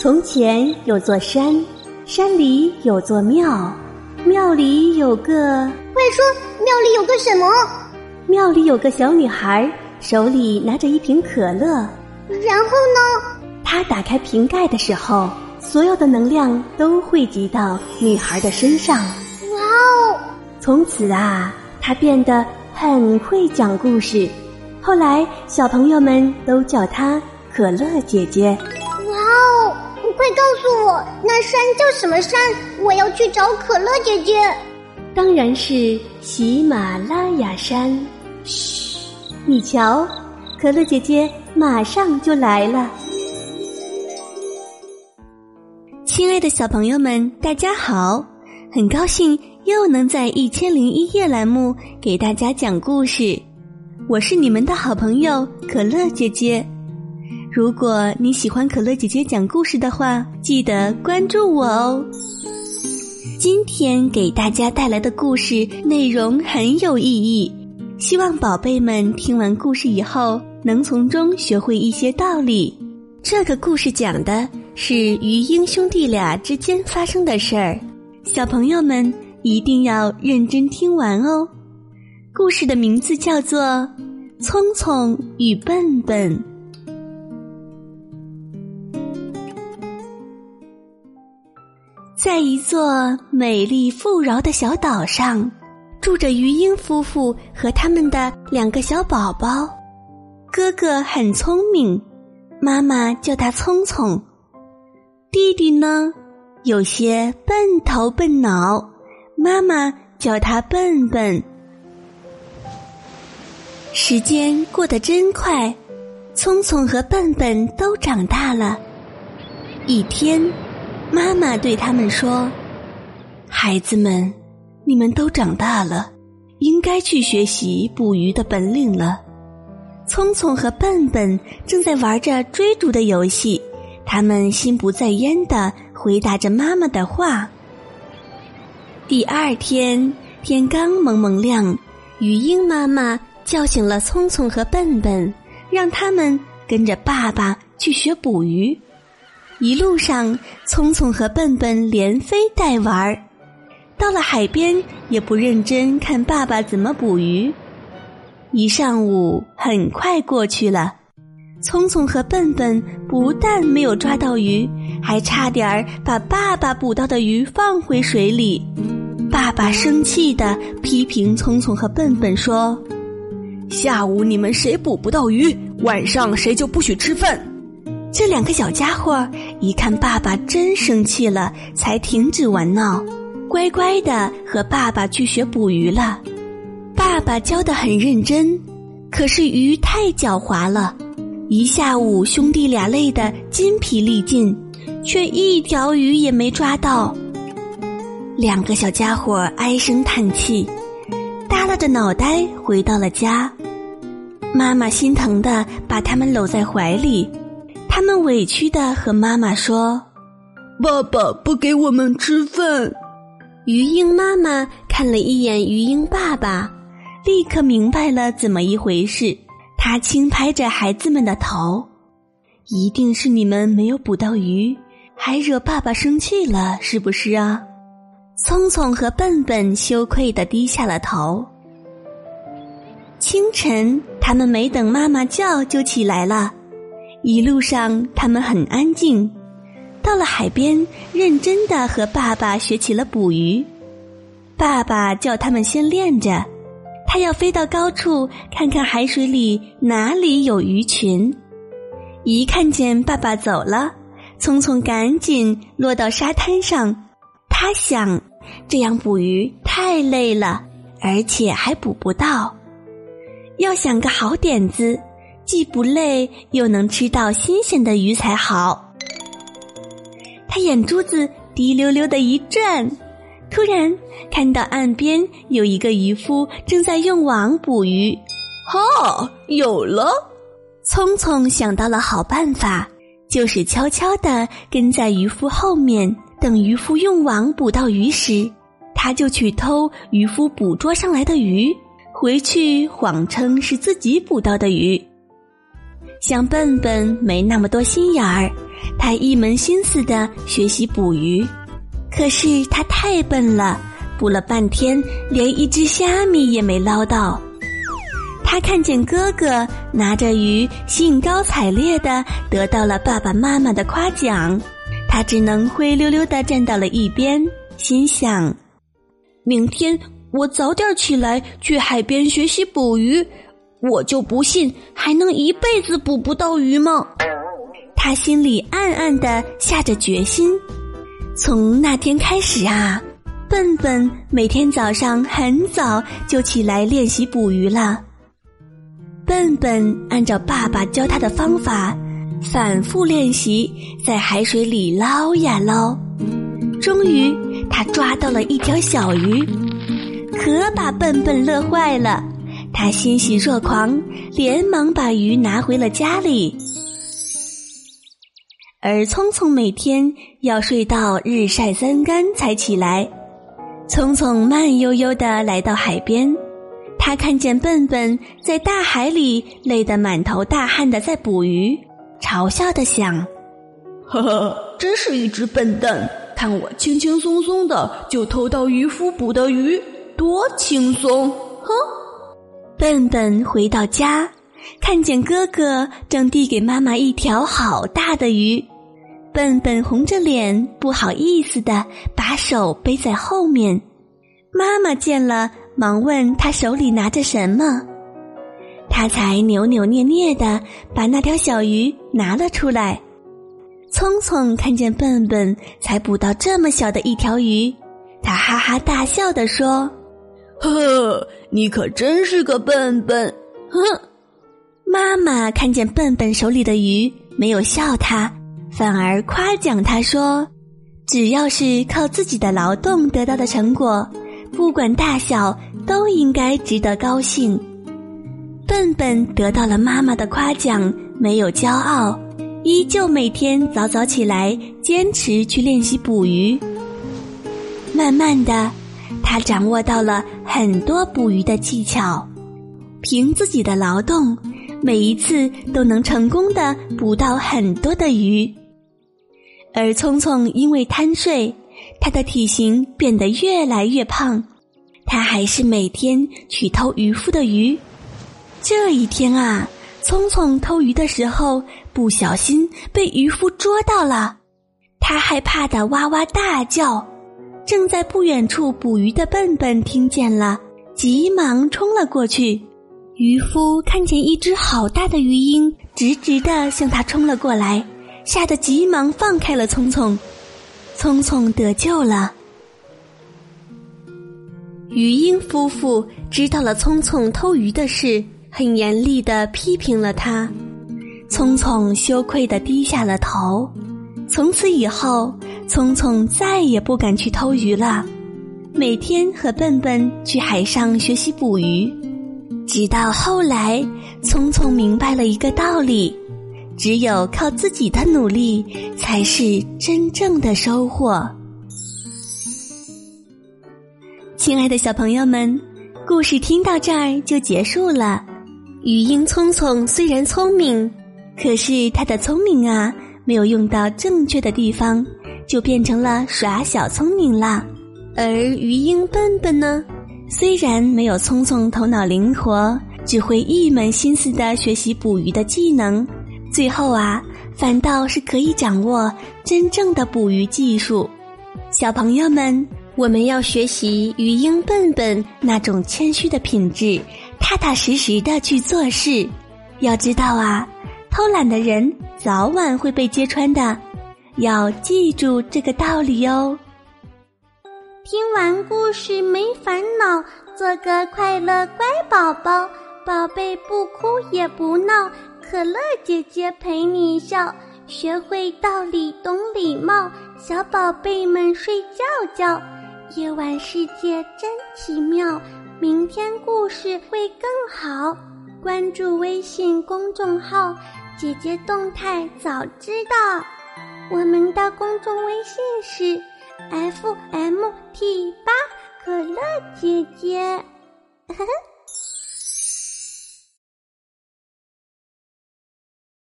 从前有座山，山里有座庙，庙里有个……快说，庙里有个什么？庙里有个小女孩，手里拿着一瓶可乐。然后呢？她打开瓶盖的时候，所有的能量都汇集到女孩的身上。哇哦！从此啊，她变得很会讲故事。后来，小朋友们都叫她可乐姐姐。快告诉我，那山叫什么山？我要去找可乐姐姐。当然是喜马拉雅山。嘘，你瞧，可乐姐姐马上就来了。亲爱的小朋友们，大家好！很高兴又能在《一千零一夜》栏目给大家讲故事。我是你们的好朋友可乐姐姐。如果你喜欢可乐姐姐讲故事的话，记得关注我哦。今天给大家带来的故事内容很有意义，希望宝贝们听完故事以后能从中学会一些道理。这个故事讲的是鱼鹰兄弟俩之间发生的事儿，小朋友们一定要认真听完哦。故事的名字叫做《聪聪与笨笨》。在一座美丽富饶的小岛上，住着鱼鹰夫妇和他们的两个小宝宝。哥哥很聪明，妈妈叫他聪聪；弟弟呢，有些笨头笨脑，妈妈叫他笨笨。时间过得真快，聪聪和笨笨都长大了。一天。妈妈对他们说：“孩子们，你们都长大了，应该去学习捕鱼的本领了。”聪聪和笨笨正在玩着追逐的游戏，他们心不在焉的回答着妈妈的话。第二天天刚蒙蒙亮，鱼鹰妈妈叫醒了聪聪和笨笨，让他们跟着爸爸去学捕鱼。一路上，聪聪和笨笨连飞带玩儿，到了海边也不认真看爸爸怎么捕鱼。一上午很快过去了，聪聪和笨笨不但没有抓到鱼，还差点儿把爸爸捕到的鱼放回水里。爸爸生气的批评聪聪和笨笨说：“下午你们谁捕不到鱼，晚上谁就不许吃饭。”这两个小家伙一看爸爸真生气了，才停止玩闹，乖乖的和爸爸去学捕鱼了。爸爸教的很认真，可是鱼太狡猾了，一下午兄弟俩累得筋疲力尽，却一条鱼也没抓到。两个小家伙唉声叹气，耷拉着脑袋回到了家。妈妈心疼的把他们搂在怀里。他们委屈的和妈妈说：“爸爸不给我们吃饭。”鱼鹰妈妈看了一眼鱼鹰爸爸，立刻明白了怎么一回事。他轻拍着孩子们的头：“一定是你们没有捕到鱼，还惹爸爸生气了，是不是啊？”聪聪和笨笨羞愧的低下了头。清晨，他们没等妈妈叫就起来了。一路上，他们很安静。到了海边，认真的和爸爸学起了捕鱼。爸爸叫他们先练着，他要飞到高处看看海水里哪里有鱼群。一看见爸爸走了，聪聪赶紧落到沙滩上。他想，这样捕鱼太累了，而且还捕不到。要想个好点子。既不累又能吃到新鲜的鱼才好。他眼珠子滴溜溜的一转，突然看到岸边有一个渔夫正在用网捕鱼。哈，有了！聪聪想到了好办法，就是悄悄的跟在渔夫后面，等渔夫用网捕到鱼时，他就去偷渔夫捕捉上来的鱼，回去谎称是自己捕到的鱼。像笨笨没那么多心眼儿，他一门心思的学习捕鱼。可是他太笨了，捕了半天连一只虾米也没捞到。他看见哥哥拿着鱼，兴高采烈的得到了爸爸妈妈的夸奖，他只能灰溜溜的站到了一边，心想：明天我早点起来去海边学习捕鱼。我就不信还能一辈子捕不到鱼吗？他心里暗暗的下着决心。从那天开始啊，笨笨每天早上很早就起来练习捕鱼了。笨笨按照爸爸教他的方法，反复练习，在海水里捞呀捞。终于，他抓到了一条小鱼，可把笨笨乐坏了。他欣喜若狂，连忙把鱼拿回了家里。而聪聪每天要睡到日晒三竿才起来。聪聪慢悠悠的来到海边，他看见笨笨在大海里累得满头大汗的在捕鱼，嘲笑的想：“呵呵，真是一只笨蛋！看我轻轻松松的就偷到渔夫捕的鱼，多轻松！”哼。笨笨回到家，看见哥哥正递给妈妈一条好大的鱼，笨笨红着脸，不好意思的把手背在后面。妈妈见了，忙问他手里拿着什么，他才扭扭捏捏的把那条小鱼拿了出来。聪聪看见笨笨才捕到这么小的一条鱼，他哈哈大笑的说。呵，你可真是个笨笨！哼，妈妈看见笨笨手里的鱼，没有笑他，反而夸奖他说：“只要是靠自己的劳动得到的成果，不管大小，都应该值得高兴。”笨笨得到了妈妈的夸奖，没有骄傲，依旧每天早早起来，坚持去练习捕鱼。慢慢的。他掌握到了很多捕鱼的技巧，凭自己的劳动，每一次都能成功的捕到很多的鱼。而聪聪因为贪睡，他的体型变得越来越胖。他还是每天去偷渔夫的鱼。这一天啊，聪聪偷鱼的时候不小心被渔夫捉到了，他害怕的哇哇大叫。正在不远处捕鱼的笨笨听见了，急忙冲了过去。渔夫看见一只好大的鱼鹰直直的向他冲了过来，吓得急忙放开了聪聪，聪聪得救了。鱼鹰夫妇知道了聪聪偷鱼的事，很严厉的批评了他。聪聪羞愧的低下了头。从此以后。聪聪再也不敢去偷鱼了，每天和笨笨去海上学习捕鱼。直到后来，聪聪明白了一个道理：只有靠自己的努力，才是真正的收获。亲爱的小朋友们，故事听到这儿就结束了。鱼鹰聪聪虽然聪明，可是他的聪明啊，没有用到正确的地方。就变成了耍小聪明啦，而鱼鹰笨笨呢，虽然没有聪聪头脑灵活，只会一门心思的学习捕鱼的技能，最后啊，反倒是可以掌握真正的捕鱼技术。小朋友们，我们要学习鱼鹰笨笨那种谦虚的品质，踏踏实实的去做事。要知道啊，偷懒的人早晚会被揭穿的。要记住这个道理哦。听完故事没烦恼，做个快乐乖宝宝，宝贝不哭也不闹，可乐姐姐陪你笑，学会道理懂礼貌，小宝贝们睡觉觉。夜晚世界真奇妙，明天故事会更好。关注微信公众号，姐姐动态早知道。我们的公众微信是 f m t 八可乐姐姐。呵呵。